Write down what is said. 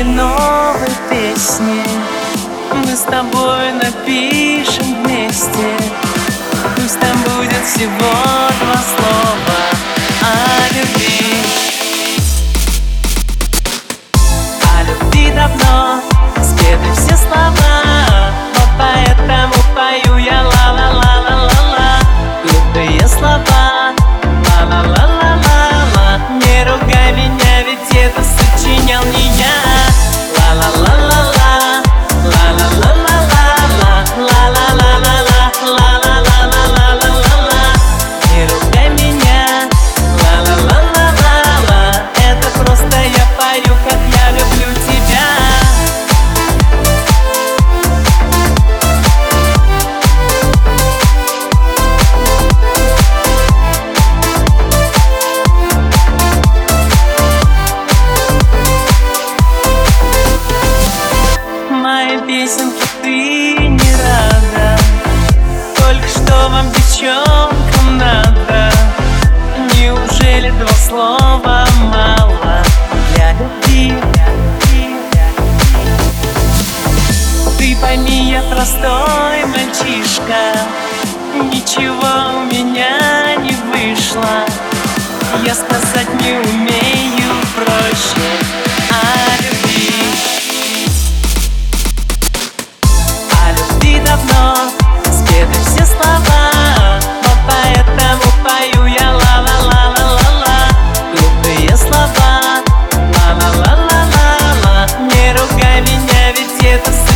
моей новой песне. Мы с тобой напишем вместе. Пусть там будет всего два слова о любви. О любви давно спеты все слова Вот поэтому пою я ла-ла-ла-ла-ла-ла. Глупые слова ла-ла-ла-ла-ла-ла. Не ругай меня, ведь это сочинял не я la la la вам, девчонкам, надо. Неужели два слова мало для любви? Ты пойми, я простой мальчишка. Ничего у меня не вышло. Я сказать не умею проще это